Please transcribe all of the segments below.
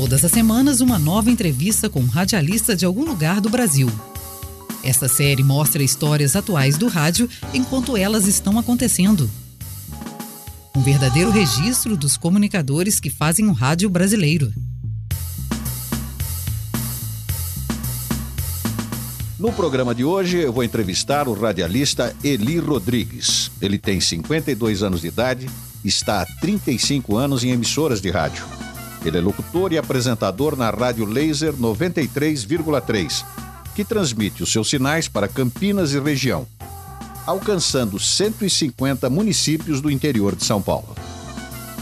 Todas as semanas, uma nova entrevista com um radialista de algum lugar do Brasil. Esta série mostra histórias atuais do rádio enquanto elas estão acontecendo. Um verdadeiro registro dos comunicadores que fazem o rádio brasileiro. No programa de hoje, eu vou entrevistar o radialista Eli Rodrigues. Ele tem 52 anos de idade, está há 35 anos em emissoras de rádio. Ele é locutor e apresentador na Rádio Laser 93,3, que transmite os seus sinais para Campinas e região, alcançando 150 municípios do interior de São Paulo.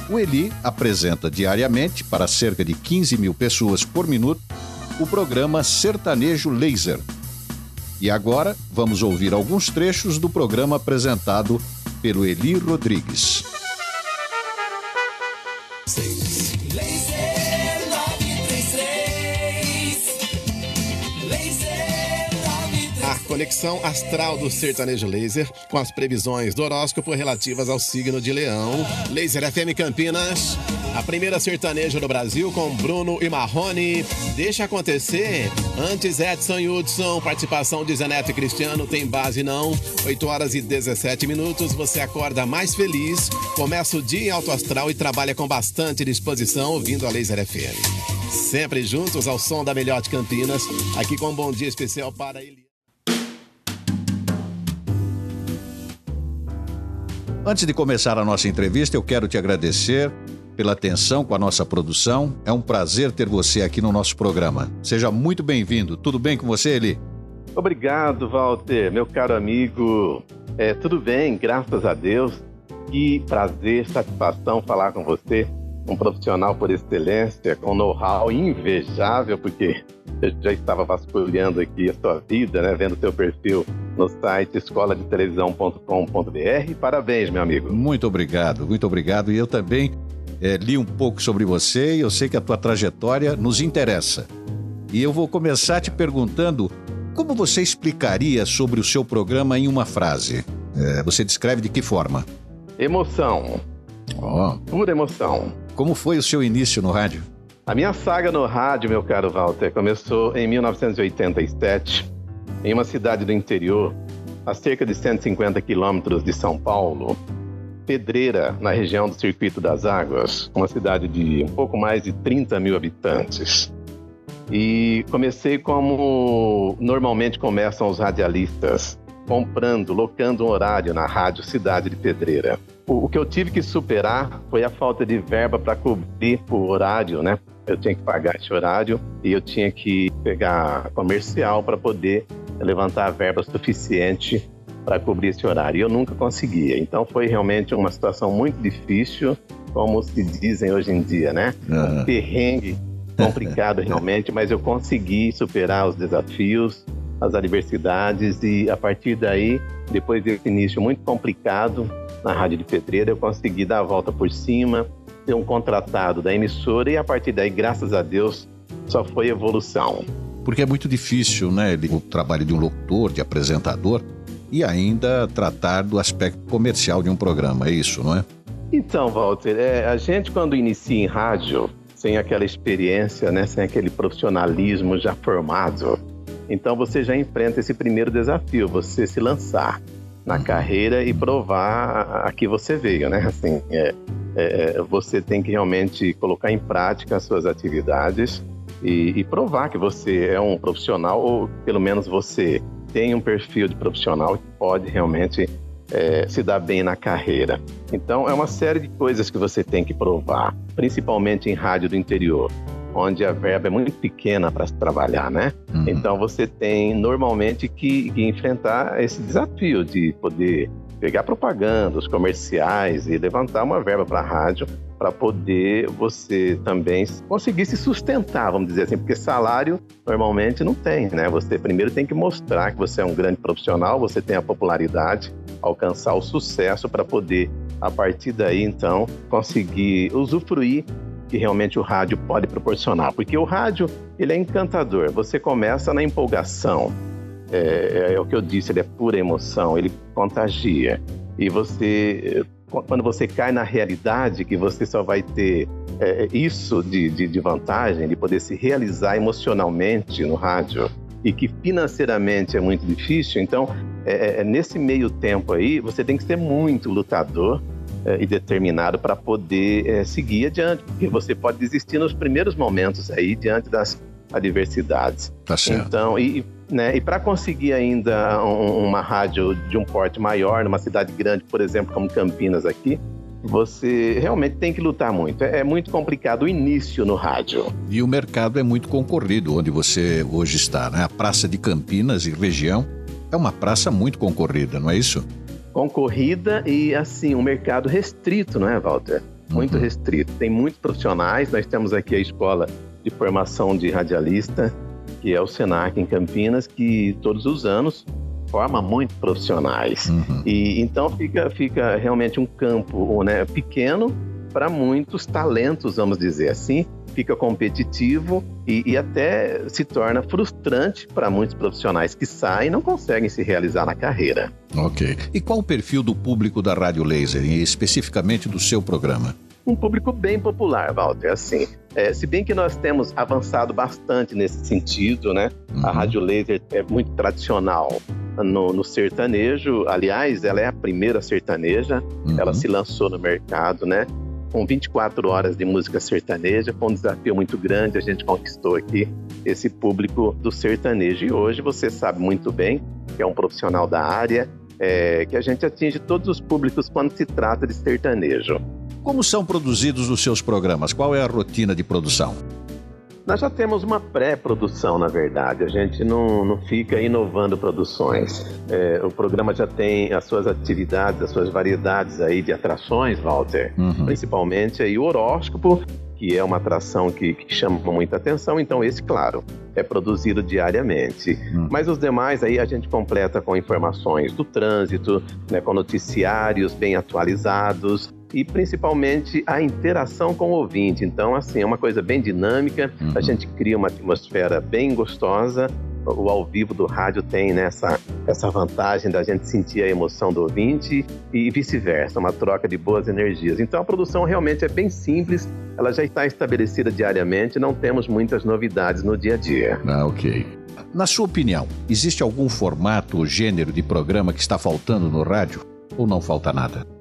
O Eli apresenta diariamente, para cerca de 15 mil pessoas por minuto, o programa Sertanejo Laser e agora vamos ouvir alguns trechos do programa apresentado pelo Eli Rodrigues. Conexão astral do sertanejo laser com as previsões do horóscopo relativas ao signo de Leão. Laser FM Campinas a primeira sertaneja do Brasil com Bruno e Marrone. Deixa acontecer. Antes Edson e Hudson, participação de Zeneto e Cristiano, tem base não. 8 horas e 17 minutos, você acorda mais feliz, começa o dia em alto astral e trabalha com bastante disposição ouvindo a Laser FM. Sempre juntos ao som da melhor de Campinas, aqui com um bom dia especial para ele. Antes de começar a nossa entrevista, eu quero te agradecer pela atenção com a nossa produção. É um prazer ter você aqui no nosso programa. Seja muito bem-vindo. Tudo bem com você, Eli? Obrigado, Walter, meu caro amigo. É, tudo bem, graças a Deus. Que prazer, satisfação falar com você, um profissional por excelência, com know-how invejável, porque eu já estava vasculhando aqui a sua vida, né, vendo seu perfil no site escola de televisão.com.br. Parabéns, meu amigo. Muito obrigado, muito obrigado. E eu também é, li um pouco sobre você e eu sei que a tua trajetória nos interessa. E eu vou começar te perguntando como você explicaria sobre o seu programa em uma frase? É, você descreve de que forma? Emoção. Oh. Pura emoção. Como foi o seu início no rádio? A minha saga no rádio, meu caro Walter, começou em 1987, em uma cidade do interior, a cerca de 150 quilômetros de São Paulo, Pedreira, na região do Circuito das Águas, uma cidade de um pouco mais de 30 mil habitantes. E comecei como normalmente começam os radialistas, comprando, locando um horário na rádio Cidade de Pedreira. O, o que eu tive que superar foi a falta de verba para cobrir o horário, né? Eu tinha que pagar esse horário e eu tinha que pegar comercial para poder levantar a verba suficiente para cobrir esse horário. E eu nunca conseguia. Então foi realmente uma situação muito difícil, como se dizem hoje em dia, né? Um perrengue complicado realmente, mas eu consegui superar os desafios, as adversidades e a partir daí, depois desse início muito complicado na Rádio de Pedreira, eu consegui dar a volta por cima, ter um contratado da emissora e a partir daí, graças a Deus, só foi evolução. Porque é muito difícil, né, o trabalho de um locutor, de apresentador, e ainda tratar do aspecto comercial de um programa, é isso, não é? Então, Walter, é, a gente quando inicia em rádio, sem aquela experiência, né, sem aquele profissionalismo já formado, então você já enfrenta esse primeiro desafio, você se lançar na uhum. carreira e provar a, que você veio, né? Assim, é, é, você tem que realmente colocar em prática as suas atividades e, e provar que você é um profissional ou pelo menos você tem um perfil de profissional que pode realmente é, se dar bem na carreira. Então, é uma série de coisas que você tem que provar, principalmente em rádio do interior, onde a verba é muito pequena para se trabalhar, né? Uhum. Então, você tem normalmente que, que enfrentar esse desafio de poder pegar propaganda, os comerciais e levantar uma verba para a rádio para poder você também conseguir se sustentar, vamos dizer assim, porque salário normalmente não tem, né? Você primeiro tem que mostrar que você é um grande profissional, você tem a popularidade, alcançar o sucesso para poder, a partir daí, então, conseguir usufruir que realmente o rádio pode proporcionar. Porque o rádio, ele é encantador. Você começa na empolgação. É, é, é o que eu disse, ele é pura emoção, ele contagia. E você quando você cai na realidade que você só vai ter é, isso de, de, de vantagem, de poder se realizar emocionalmente no rádio, e que financeiramente é muito difícil, então é, é, é nesse meio tempo aí você tem que ser muito lutador é, e determinado para poder é, seguir adiante, porque você pode desistir nos primeiros momentos aí diante das adversidades. Tá certo. Então, e, né, e para conseguir ainda um, uma rádio de um porte maior, numa cidade grande, por exemplo, como Campinas aqui, você realmente tem que lutar muito. É, é, muito complicado o início no rádio. E o mercado é muito concorrido, onde você hoje está, né? A Praça de Campinas e região é uma praça muito concorrida, não é isso? Concorrida e, assim, um mercado restrito, não é, Walter? Muito uhum. restrito. Tem muitos profissionais. Nós temos aqui a escola de formação de radialista, que é o Senac em Campinas, que todos os anos forma muito profissionais. Uhum. E então fica, fica realmente um campo né, pequeno para muitos talentos, vamos dizer assim. Fica competitivo e, e até se torna frustrante para muitos profissionais que saem e não conseguem se realizar na carreira. Ok. E qual o perfil do público da Rádio Laser, e especificamente do seu programa? um público bem popular, Walter. Assim, é, se bem que nós temos avançado bastante nesse sentido, né? Uhum. A Rádio Laser é muito tradicional no, no, sertanejo. Aliás, ela é a primeira sertaneja. Uhum. Ela se lançou no mercado, né? Com 24 horas de música sertaneja, foi um desafio muito grande. A gente conquistou aqui esse público do sertanejo. E hoje você sabe muito bem que é um profissional da área, é, que a gente atinge todos os públicos quando se trata de sertanejo. Como são produzidos os seus programas? Qual é a rotina de produção? Nós já temos uma pré-produção, na verdade. A gente não, não fica inovando produções. É, o programa já tem as suas atividades, as suas variedades aí de atrações, Walter. Uhum. Principalmente aí o horóscopo, que é uma atração que, que, chama muita atenção. Então, esse, claro, é produzido diariamente. Hum. Mas os demais aí a gente completa com informações do trânsito, né, com noticiários bem atualizados e principalmente a interação com o ouvinte. Então, assim, é uma coisa bem dinâmica, uhum. a gente cria uma atmosfera bem gostosa. O ao vivo do rádio tem né, essa, essa vantagem da gente sentir a emoção do ouvinte e vice-versa, uma troca de boas energias. Então a produção realmente é bem simples, ela já está estabelecida diariamente, não temos muitas novidades no dia a dia. Ah, ok. Na sua opinião, existe algum formato ou gênero de programa que está faltando no rádio ou não falta nada?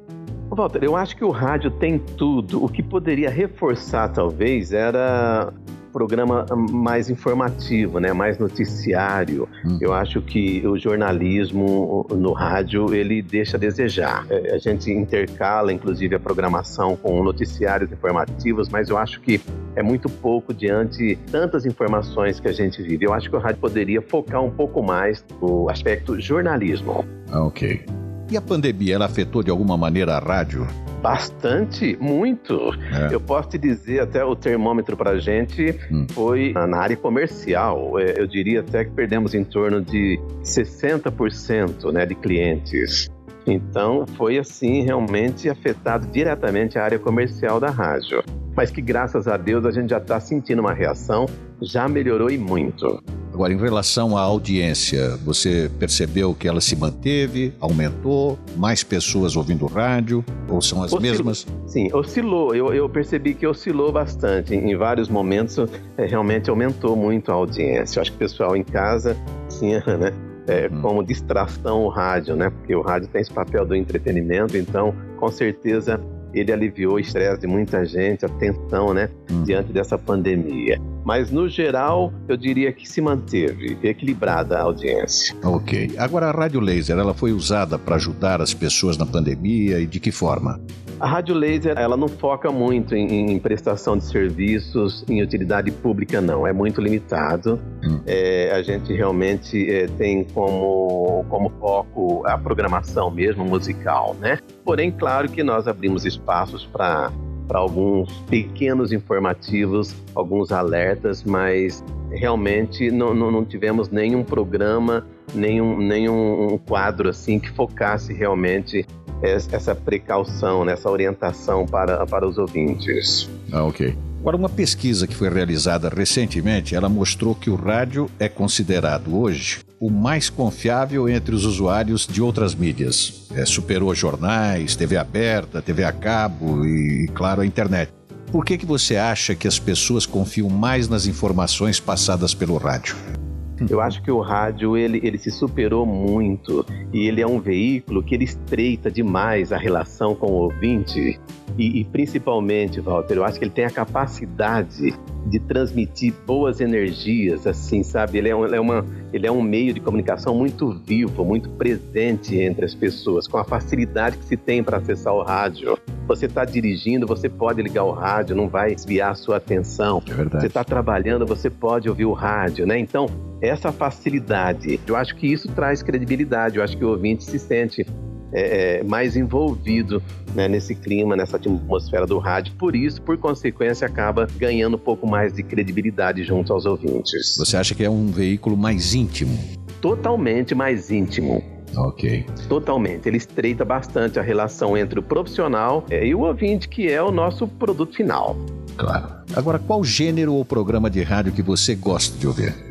Walter, eu acho que o rádio tem tudo. O que poderia reforçar, talvez, era programa mais informativo, né, mais noticiário. Hum. Eu acho que o jornalismo no rádio ele deixa a desejar. É, a gente intercala, inclusive, a programação com noticiários informativos, mas eu acho que é muito pouco diante de tantas informações que a gente vive. Eu acho que o rádio poderia focar um pouco mais no aspecto jornalismo. Ah, ok. E a pandemia, ela afetou de alguma maneira a rádio? Bastante, muito. É. Eu posso te dizer, até o termômetro para a gente hum. foi na área comercial. É, eu diria até que perdemos em torno de 60% né, de clientes. Então, foi assim, realmente afetado diretamente a área comercial da rádio. Mas que, graças a Deus, a gente já está sentindo uma reação, já melhorou e muito. Agora, em relação à audiência, você percebeu que ela se manteve, aumentou, mais pessoas ouvindo rádio, ou são as Oscilou. mesmas? Sim, oscilou. Eu, eu, percebi que oscilou bastante. Em, vários momentos, é, realmente aumentou muito a audiência. Eu acho que o pessoal em casa tinha, né? É, hum. como distração o rádio, né? Porque o rádio tem esse papel do entretenimento, então com certeza ele aliviou o estresse de muita gente, a tensão, né, hum. diante dessa pandemia. Mas, no geral, eu diria que se manteve equilibrada a audiência. Ok. Agora, a Rádio Laser, ela foi usada para ajudar as pessoas na pandemia e de que forma? A rádio laser, ela não foca muito em, em, prestação de serviços em utilidade pública, não. É muito limitado. Hum. É, a gente realmente é, tem como, como foco a programação mesmo musical, né? Porém, claro que nós abrimos espaços para para alguns pequenos informativos, alguns alertas, mas realmente não, não, não tivemos nenhum programa, nenhum, nenhum quadro assim que focasse realmente essa precaução, né, essa orientação para, para os ouvintes. Ah, ok. Agora, uma pesquisa que foi realizada recentemente, ela mostrou que o rádio é considerado hoje o mais confiável entre os usuários de outras mídias. É, superou jornais, TV aberta, TV a cabo e, claro, a internet. Por que, que você acha que as pessoas confiam mais nas informações passadas pelo rádio? Eu acho que o rádio ele, ele se superou muito e ele é um veículo que ele estreita demais a relação com o ouvinte e, e, principalmente, Walter, eu acho que ele tem a capacidade de transmitir boas energias, assim, sabe? Ele é, um, ele é, uma, ele é um meio de comunicação muito vivo, muito presente entre as pessoas, com a facilidade que se tem para acessar o rádio. Você está dirigindo, você pode ligar o rádio, não vai desviar a sua atenção. É verdade. Você está trabalhando, você pode ouvir o rádio, né? Então, essa facilidade, eu acho que isso traz credibilidade, eu acho que o ouvinte se sente é, é, mais envolvido né, nesse clima, nessa atmosfera do rádio. Por isso, por consequência, acaba ganhando um pouco mais de credibilidade junto aos ouvintes. Você acha que é um veículo mais íntimo? Totalmente mais íntimo. Ok. Totalmente. Ele estreita bastante a relação entre o profissional é, e o ouvinte, que é o nosso produto final. Claro. Agora, qual gênero ou programa de rádio que você gosta de ouvir?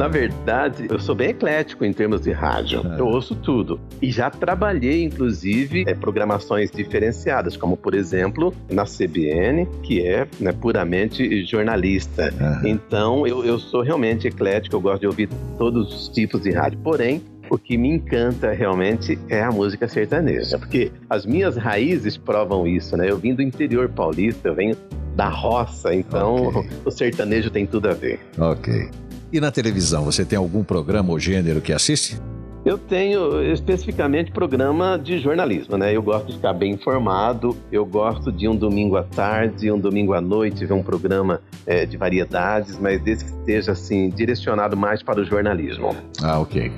Na verdade, eu sou bem eclético em termos de rádio. É. Eu ouço tudo. E já trabalhei, inclusive, é, programações diferenciadas, como, por exemplo, na CBN, que é né, puramente jornalista. É. Então, eu, eu sou realmente eclético, eu gosto de ouvir todos os tipos de rádio. Porém, o que me encanta realmente é a música sertaneja, porque as minhas raízes provam isso, né? Eu vim do interior paulista, eu venho da roça, então okay. o sertanejo tem tudo a ver. Ok. E na televisão, você tem algum programa ou gênero que assiste? Eu tenho especificamente programa de jornalismo, né? Eu gosto de ficar bem informado, eu gosto de um domingo à tarde, um domingo à noite ver um programa é, de variedades, mas desde que esteja assim direcionado mais para o jornalismo. Ah, ok.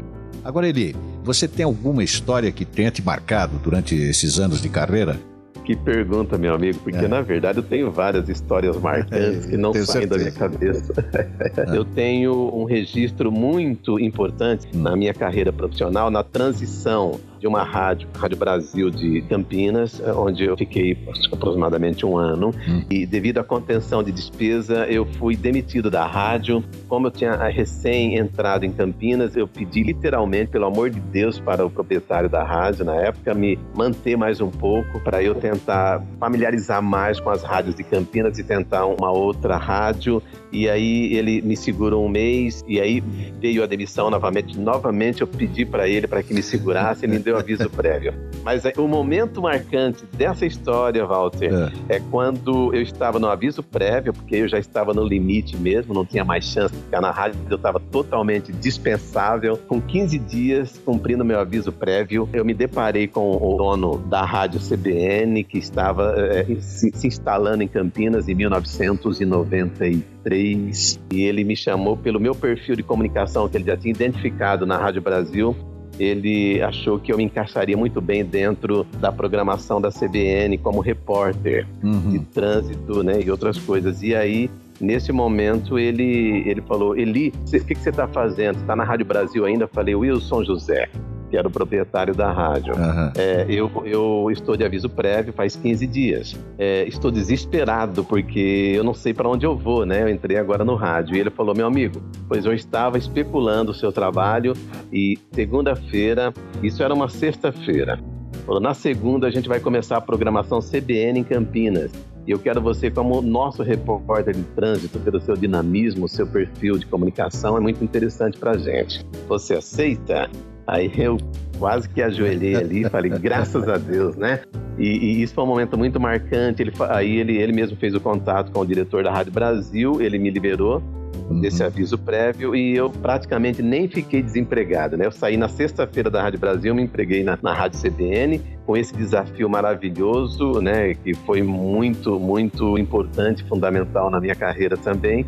Agora, Eli, você tem alguma história que tenha te marcado durante esses anos de carreira? Que pergunta, meu amigo, porque é. na verdade eu tenho várias histórias marcantes é, que não saem da minha cabeça. É. Eu tenho um registro muito importante na minha carreira profissional na transição de uma rádio, Rádio Brasil de Campinas, eh, onde eu fiquei aproximadamente um ano. Hum. E devido à contenção de despesa, eu fui demitido da rádio. Como eu tinha recém entrado em Campinas, eu pedi literalmente, pelo amor de Deus, para o proprietário da rádio na época me manter mais um pouco para eu tentar familiarizar mais com as rádios de Campinas e tentar uma outra rádio. E aí ele me segurou um mês e aí veio a demissão novamente. Novamente eu pedi para ele para que me segurasse, ele me deu deu aviso prévio. Mas é, o momento marcante dessa história, Walter, é. é. quando eu estava no aviso prévio, porque eu já estava no limite mesmo, não tinha mais chance de ficar na rádio, eu estava totalmente dispensável. Com 15 dias cumprindo meu aviso prévio, eu me deparei com o dono da rádio CBN, que estava é, se, se instalando em Campinas em 1993. E ele me chamou pelo meu perfil de comunicação que ele já tinha identificado na Rádio Brasil ele achou que eu me encaixaria muito bem dentro da programação da CBN como repórter uhum. de trânsito, né, e outras coisas. E aí Nesse momento, ele, ele falou: Eli, o que, que você está fazendo? Está na Rádio Brasil ainda? Eu falei: Wilson José que era o proprietário da rádio. Uhum. É, eu, eu estou de aviso prévio faz 15 dias. É, estou desesperado porque eu não sei para onde eu vou, né? Eu entrei agora no rádio e ele falou: meu amigo, pois eu estava especulando o seu trabalho e segunda-feira, isso era uma sexta-feira. Falou, na segunda a gente vai começar a programação CBN em Campinas. E eu quero você como nosso repórter de trânsito, pelo seu dinamismo, seu perfil de comunicação, é muito interessante para gente. Você aceita? Aí eu quase que ajoelhei ali e falei, graças a Deus, né? E, e, isso foi um momento muito marcante. Ele, aí ele, ele mesmo fez o contato com o diretor da Rádio Brasil, ele me liberou uhum. desse aviso prévio e eu praticamente nem fiquei desempregado, né? Eu saí na sexta-feira da Rádio Brasil, me empreguei na, na Rádio CBN com esse desafio maravilhoso, né? Que foi muito, muito importante, fundamental na minha carreira também.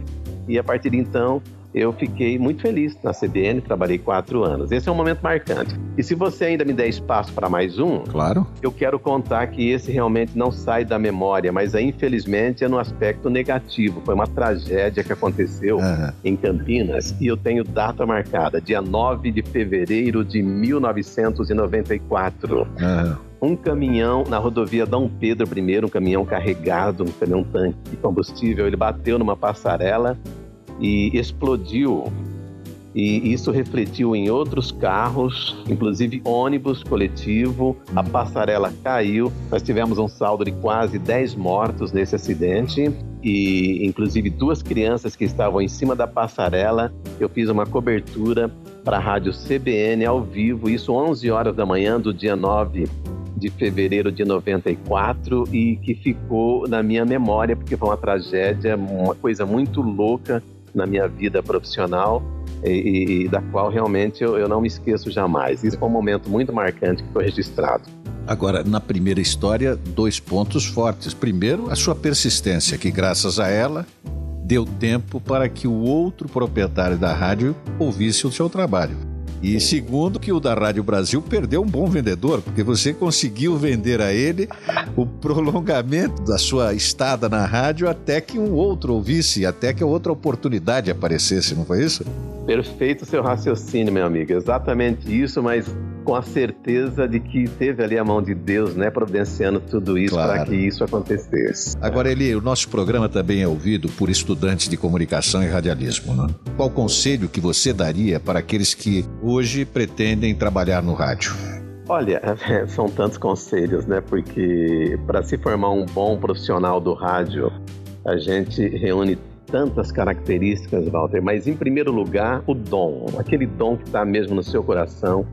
E a partir de então eu fiquei muito feliz na CBN, trabalhei quatro anos. Esse é um momento marcante. E se você ainda me der espaço para mais um, claro. eu quero contar que esse realmente não sai da memória, mas é, infelizmente é no aspecto negativo. Foi uma tragédia que aconteceu uhum. em Campinas e eu tenho data marcada, dia 9 de fevereiro de 1994. Uhum um caminhão na rodovia Dom Pedro I, um caminhão carregado, um caminhão tanque de combustível, ele bateu numa passarela e explodiu e isso refletiu em outros carros, inclusive ônibus coletivo. A passarela caiu. Nós tivemos um saldo de quase 10 mortos nesse acidente e inclusive duas crianças que estavam em cima da passarela. Eu fiz uma cobertura para a rádio CBN ao vivo, isso 11 horas da manhã do dia 9 de fevereiro de 94 e que ficou na minha memória porque foi uma tragédia, uma coisa muito louca na minha vida profissional e, e da qual realmente eu, eu não me esqueço jamais. Isso foi um momento muito marcante que foi registrado. Agora, na primeira história, dois pontos fortes. Primeiro, a sua persistência, que graças a ela deu tempo para que o outro proprietário da rádio ouvisse o seu trabalho. E segundo, que o da Rádio Brasil perdeu um bom vendedor, porque você conseguiu vender a ele o prolongamento da sua estada na rádio até que um outro ouvisse, até que outra oportunidade aparecesse, não foi isso? Perfeito seu raciocínio, meu amigo. Exatamente isso, mas com a certeza de que teve ali a mão de Deus, né, providenciando tudo isso claro. para que isso acontecesse. Agora, Eli, o nosso programa também é ouvido por estudantes de comunicação e radialismo. Né? Qual conselho que você daria para aqueles que hoje pretendem trabalhar no rádio? Olha, são tantos conselhos, né? Porque para se formar um bom profissional do rádio, a gente reúne tantas características, Walter, mas em primeiro lugar, o dom, aquele dom que está mesmo no seu coração,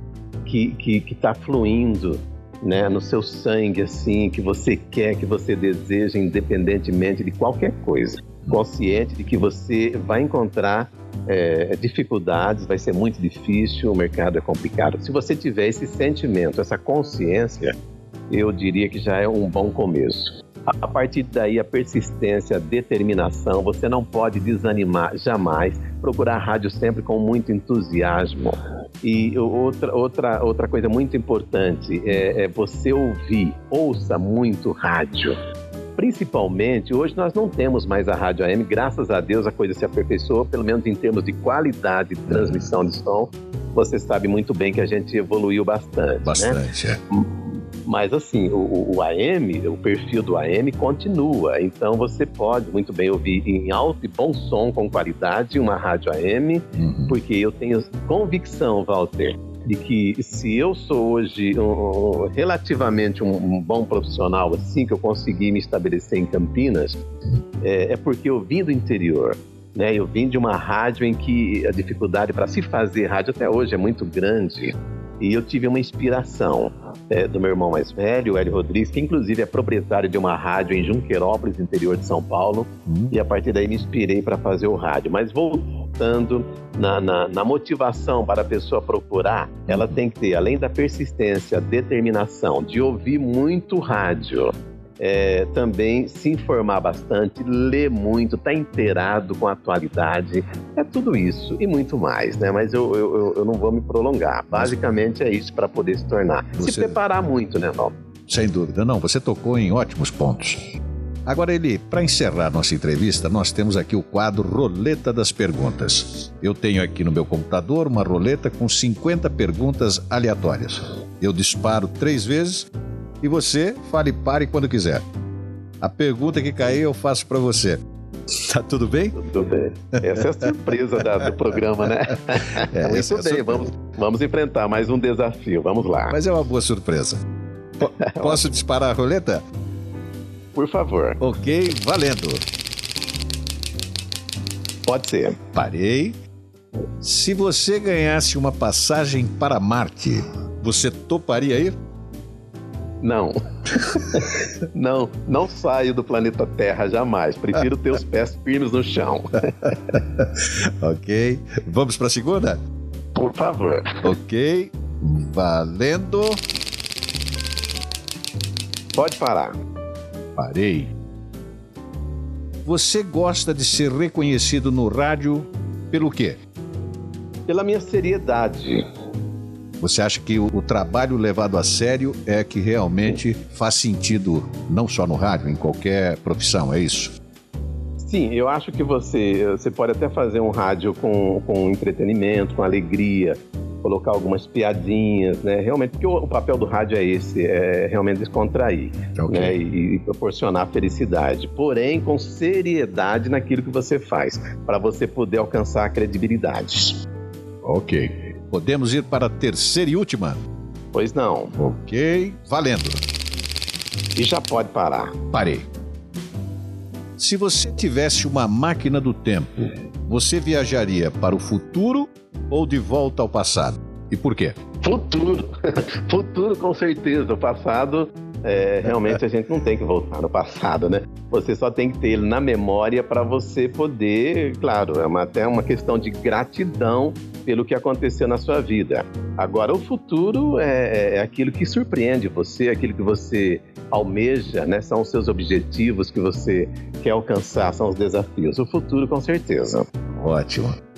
que está que, que tá fluindo né, no seu sangue, assim, que você quer, que você deseja, independentemente de qualquer coisa. Consciente de que você vai encontrar é, dificuldades, vai ser muito difícil, o mercado é complicado. Se você tiver esse sentimento, essa consciência, eu diria que já é um bom começo. A partir daí, a persistência, a determinação, você não pode desanimar jamais, procurar a rádio sempre com muito entusiasmo. E outra, outra, outra coisa muito importante é, é você ouvir, ouça muito rádio principalmente, hoje nós não temos mais a rádio AM, graças a Deus a coisa se aperfeiçoou, pelo menos em termos de qualidade de transmissão de som. Você sabe muito bem que a gente evoluiu bastante. Né? Bastante, né? é. Mas assim, o, o, AM, o perfil do AM continua. Então você pode muito bem ouvir em alto e bom som com qualidade uma rádio AM, uhum. porque eu tenho convicção, Walter, de que se eu sou hoje um, relativamente um, um, bom profissional, assim que eu consegui me estabelecer em Campinas, é, é porque eu vim do interior. Né? Eu vim de uma rádio em que a dificuldade para se fazer rádio até hoje é muito grande. E eu tive uma inspiração é, do meu irmão mais velho, o Hélio Rodrigues, que inclusive é proprietário de uma rádio em Junquerópolis, interior de São Paulo. Uhum. E a partir daí me inspirei para fazer o rádio. Mas voltando na, na, na, motivação para a pessoa procurar, ela tem que ter, além da persistência, determinação de ouvir muito rádio é, também se informar bastante, ler muito, estar tá inteirado com a atualidade, é tudo isso e muito mais, né? Mas eu, eu, eu não vou me prolongar. Basicamente é isso para poder se tornar. Você... Se preparar muito, né, Val? Sem dúvida, não. Você tocou em ótimos pontos. Agora, Eli, para encerrar nossa entrevista, nós temos aqui o quadro Roleta das Perguntas. Eu tenho aqui no meu computador uma roleta com 50 perguntas aleatórias. Eu disparo três vezes e você fale pare quando quiser. A pergunta que cair eu faço para você. Tá tudo bem? Tudo bem. Essa é a surpresa da, do programa, né? É, Muito é bem, vamos, vamos enfrentar mais um desafio. Vamos lá. Mas é uma boa surpresa. P posso disparar a roleta? Por favor. Ok, valendo. Pode ser. Parei. Se você ganhasse uma passagem para Marte, você toparia ir? Não. não, não saio do planeta Terra jamais. Prefiro ter os pés firmes no chão. ok. Vamos para a segunda? Por favor. Ok. Valendo. Pode parar. Parei. Você gosta de ser reconhecido no rádio pelo quê? Pela minha seriedade você acha que o, o, trabalho levado a sério é que realmente faz sentido, não só no rádio, em qualquer profissão, é isso? Sim, eu acho que você, você pode até fazer um rádio com, com entretenimento, com alegria, colocar algumas piadinhas, né? Realmente, porque o, o papel do rádio é esse, é realmente descontrair okay. né? E, e, proporcionar felicidade. Porém, com seriedade naquilo que você faz, para você poder alcançar a credibilidade. Ok. Podemos ir para a terceira e última? Pois não. Ok. Valendo. E já pode parar. Parei. Se você tivesse uma máquina do tempo, você viajaria para o futuro ou de volta ao passado? E por quê? Futuro. futuro, com certeza. O passado é, realmente a gente não tem que voltar no passado, né? Você só tem que ter ele na memória para você poder, claro, é uma, até uma questão de gratidão pelo que aconteceu na sua vida. Agora, o futuro é, é aquilo que surpreende você, aquilo que você almeja, né? São os seus objetivos que você quer alcançar, são os desafios. O futuro, com certeza. Ótimo.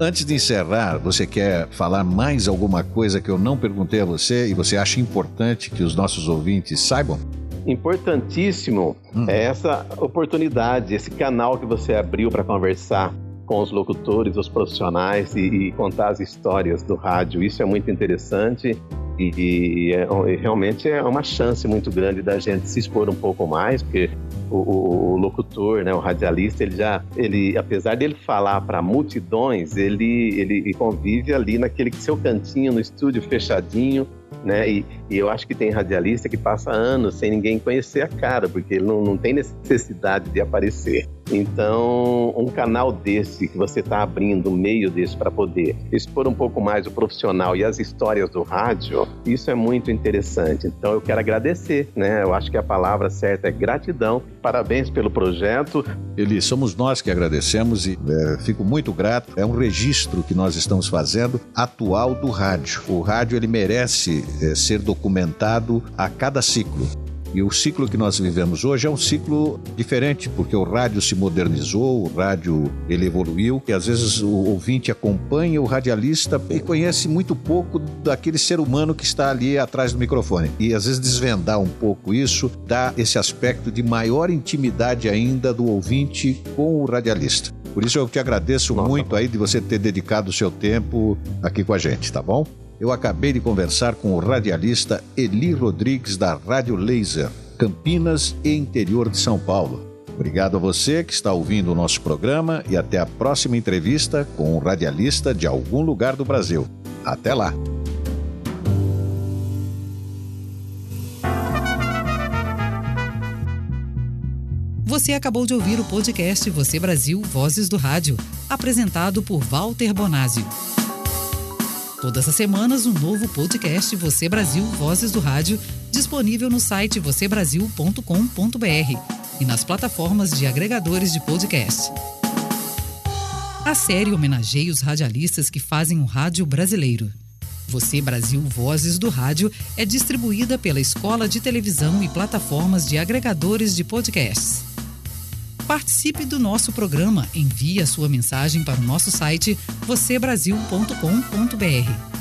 Antes de encerrar, você quer falar mais alguma coisa que eu não perguntei a você e você acha importante que os nossos ouvintes saibam? Importantíssimo hum. é essa oportunidade, esse canal que você abriu para conversar com os locutores, os profissionais e, e, contar as histórias do rádio. Isso é muito interessante e, e, é, e, realmente é uma chance muito grande da gente se expor um pouco mais, porque o, o, o locutor, né, o radialista, ele já, ele, apesar dele falar para multidões, ele, ele convive ali naquele seu cantinho, no estúdio fechadinho, né? E, e, eu acho que tem radialista que passa anos sem ninguém conhecer a cara, porque ele não, não tem necessidade de aparecer. Então, um canal desse que você está abrindo, um meio desse para poder expor um pouco mais o profissional e as histórias do rádio, isso é muito interessante. Então, eu quero agradecer, né? Eu acho que a palavra certa é gratidão. Parabéns pelo projeto. Eli, somos nós que agradecemos e é, fico muito grato. É um registro que nós estamos fazendo atual do rádio. O rádio ele merece é, ser documentado a cada ciclo. E o ciclo que nós vivemos hoje é um ciclo diferente, porque o rádio se modernizou, o rádio ele evoluiu, e às vezes o ouvinte acompanha o radialista e conhece muito pouco daquele ser humano que está ali atrás do microfone. E às vezes desvendar um pouco isso dá esse aspecto de maior intimidade ainda do ouvinte com o radialista. Por isso eu te agradeço Nossa. muito aí de você ter dedicado o seu tempo aqui com a gente, tá bom? Eu acabei de conversar com o radialista Eli Rodrigues da Rádio Laser, Campinas e interior de São Paulo. Obrigado a você que está ouvindo o nosso programa e até a próxima entrevista com um radialista de algum lugar do Brasil. Até lá! Você acabou de ouvir o podcast Você Brasil Vozes do Rádio, apresentado por Walter Bonásio. Todas as semanas, um novo podcast Você Brasil Vozes do Rádio, disponível no site vocêbrasil.com.br e nas plataformas de agregadores de podcast. A série homenageia os radialistas que fazem o rádio brasileiro. Você Brasil Vozes do Rádio é distribuída pela Escola de Televisão e plataformas de agregadores de podcasts. Participe do nosso programa. Envie a sua mensagem para o nosso site vocêbrasil.com.br.